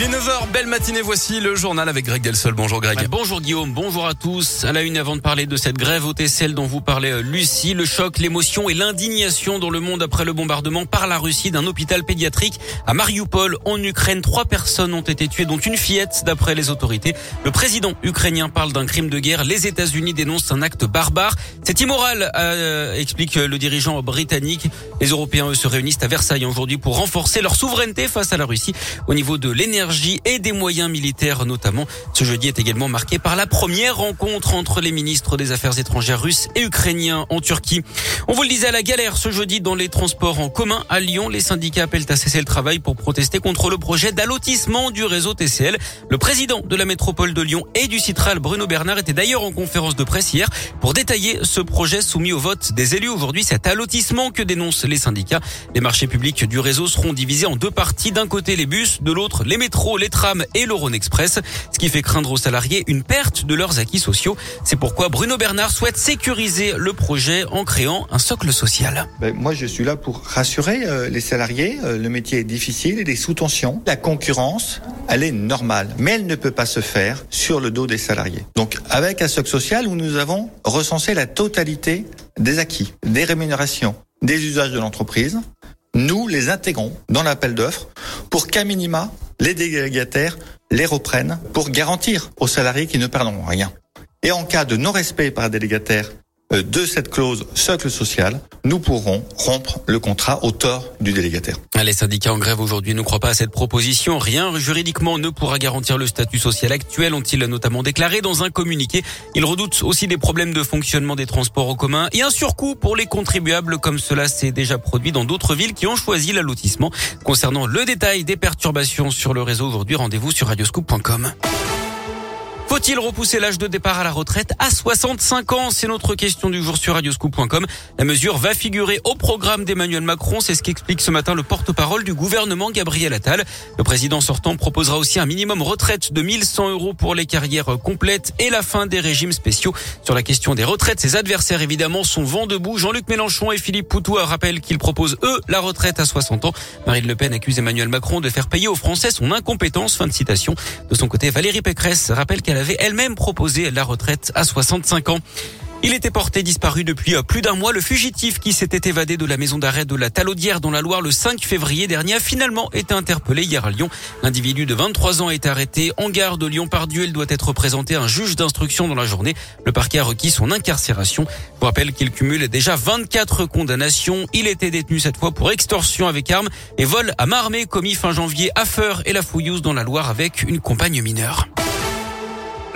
Il est 9h, belle matinée, voici le journal avec Greg Delsol. Bonjour Greg. Bonjour Guillaume, bonjour à tous. À la une avant de parler de cette grève au TCL dont vous parlez euh, Lucie, le choc, l'émotion et l'indignation dans le monde après le bombardement par la Russie d'un hôpital pédiatrique à Mariupol en Ukraine. Trois personnes ont été tuées dont une fillette d'après les autorités. Le président ukrainien parle d'un crime de guerre. Les États-Unis dénoncent un acte barbare. C'est immoral, euh, explique le dirigeant britannique. Les Européens eux, se réunissent à Versailles aujourd'hui pour renforcer leur souveraineté face à la Russie au niveau de l'énergie et des moyens militaires notamment. Ce jeudi est également marqué par la première rencontre entre les ministres des Affaires étrangères russes et ukrainiens en Turquie. On vous le disait à la galère ce jeudi dans les transports en commun à Lyon. Les syndicats appellent à cesser le travail pour protester contre le projet d'allotissement du réseau TCL. Le président de la métropole de Lyon et du Citral, Bruno Bernard, était d'ailleurs en conférence de presse hier pour détailler ce projet soumis au vote des élus aujourd'hui. Cet allotissement que dénoncent les syndicats. Les marchés publics du réseau seront divisés en deux parties. D'un côté les bus, de l'autre les métros, les trams et le Rhône Express. Ce qui fait craindre aux salariés une perte de leurs acquis sociaux. C'est pourquoi Bruno Bernard souhaite sécuriser le projet en créant un socle social. Ben, moi, je suis là pour rassurer euh, les salariés. Euh, le métier est difficile, il est sous tension. La concurrence, elle est normale, mais elle ne peut pas se faire sur le dos des salariés. Donc, avec un socle social où nous avons recensé la totalité des acquis, des rémunérations, des usages de l'entreprise, nous les intégrons dans l'appel d'offres pour qu'à minima, les délégataires les reprennent pour garantir aux salariés qu'ils ne perdront rien. Et en cas de non-respect par un délégataire de cette clause socle social, nous pourrons rompre le contrat au tort du délégataire. Les syndicats en grève aujourd'hui ne croient pas à cette proposition. Rien juridiquement ne pourra garantir le statut social actuel, ont-ils notamment déclaré dans un communiqué. Ils redoutent aussi des problèmes de fonctionnement des transports en commun et un surcoût pour les contribuables comme cela s'est déjà produit dans d'autres villes qui ont choisi l'allotissement. Concernant le détail des perturbations sur le réseau aujourd'hui, rendez-vous sur radioscoop.com. Faut-il repousser l'âge de départ à la retraite à 65 ans? C'est notre question du jour sur radioscoop.com. La mesure va figurer au programme d'Emmanuel Macron. C'est ce qu'explique ce matin le porte-parole du gouvernement, Gabriel Attal. Le président sortant proposera aussi un minimum retraite de 1100 euros pour les carrières complètes et la fin des régimes spéciaux. Sur la question des retraites, ses adversaires évidemment sont vent debout. Jean-Luc Mélenchon et Philippe Poutou rappellent qu'ils proposent eux la retraite à 60 ans. Marine Le Pen accuse Emmanuel Macron de faire payer aux Français son incompétence. Fin de citation. De son côté, Valérie Pécresse rappelle qu'elle avait elle-même proposé la retraite à 65 ans. Il était porté disparu depuis euh, plus d'un mois. Le fugitif qui s'était évadé de la maison d'arrêt de la Talaudière dans la Loire le 5 février dernier a finalement été interpellé hier à Lyon. L'individu de 23 ans est arrêté en gare de Lyon-Pardieu. Il doit être présenté à un juge d'instruction dans la journée. Le parquet a requis son incarcération. Je vous rappelle qu'il cumule déjà 24 condamnations. Il était détenu cette fois pour extorsion avec arme et vol à main commis fin janvier à Feur et la Fouillouse dans la Loire avec une compagne mineure.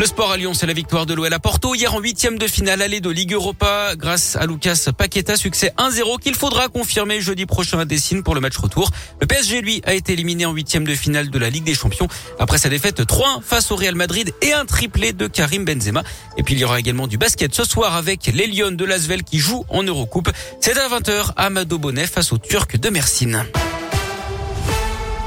Le sport à Lyon, c'est la victoire de l'OL à Porto. Hier en huitième de finale allée de Ligue Europa grâce à Lucas Paqueta. Succès 1-0 qu'il faudra confirmer jeudi prochain à Dessine pour le match retour. Le PSG, lui, a été éliminé en huitième de finale de la Ligue des Champions après sa défaite 3-1 face au Real Madrid et un triplé de Karim Benzema. Et puis il y aura également du basket ce soir avec les Lions de Lasvel qui jouent en Eurocoupe. C'est à 20h à Bonnet face aux Turcs de Mersine.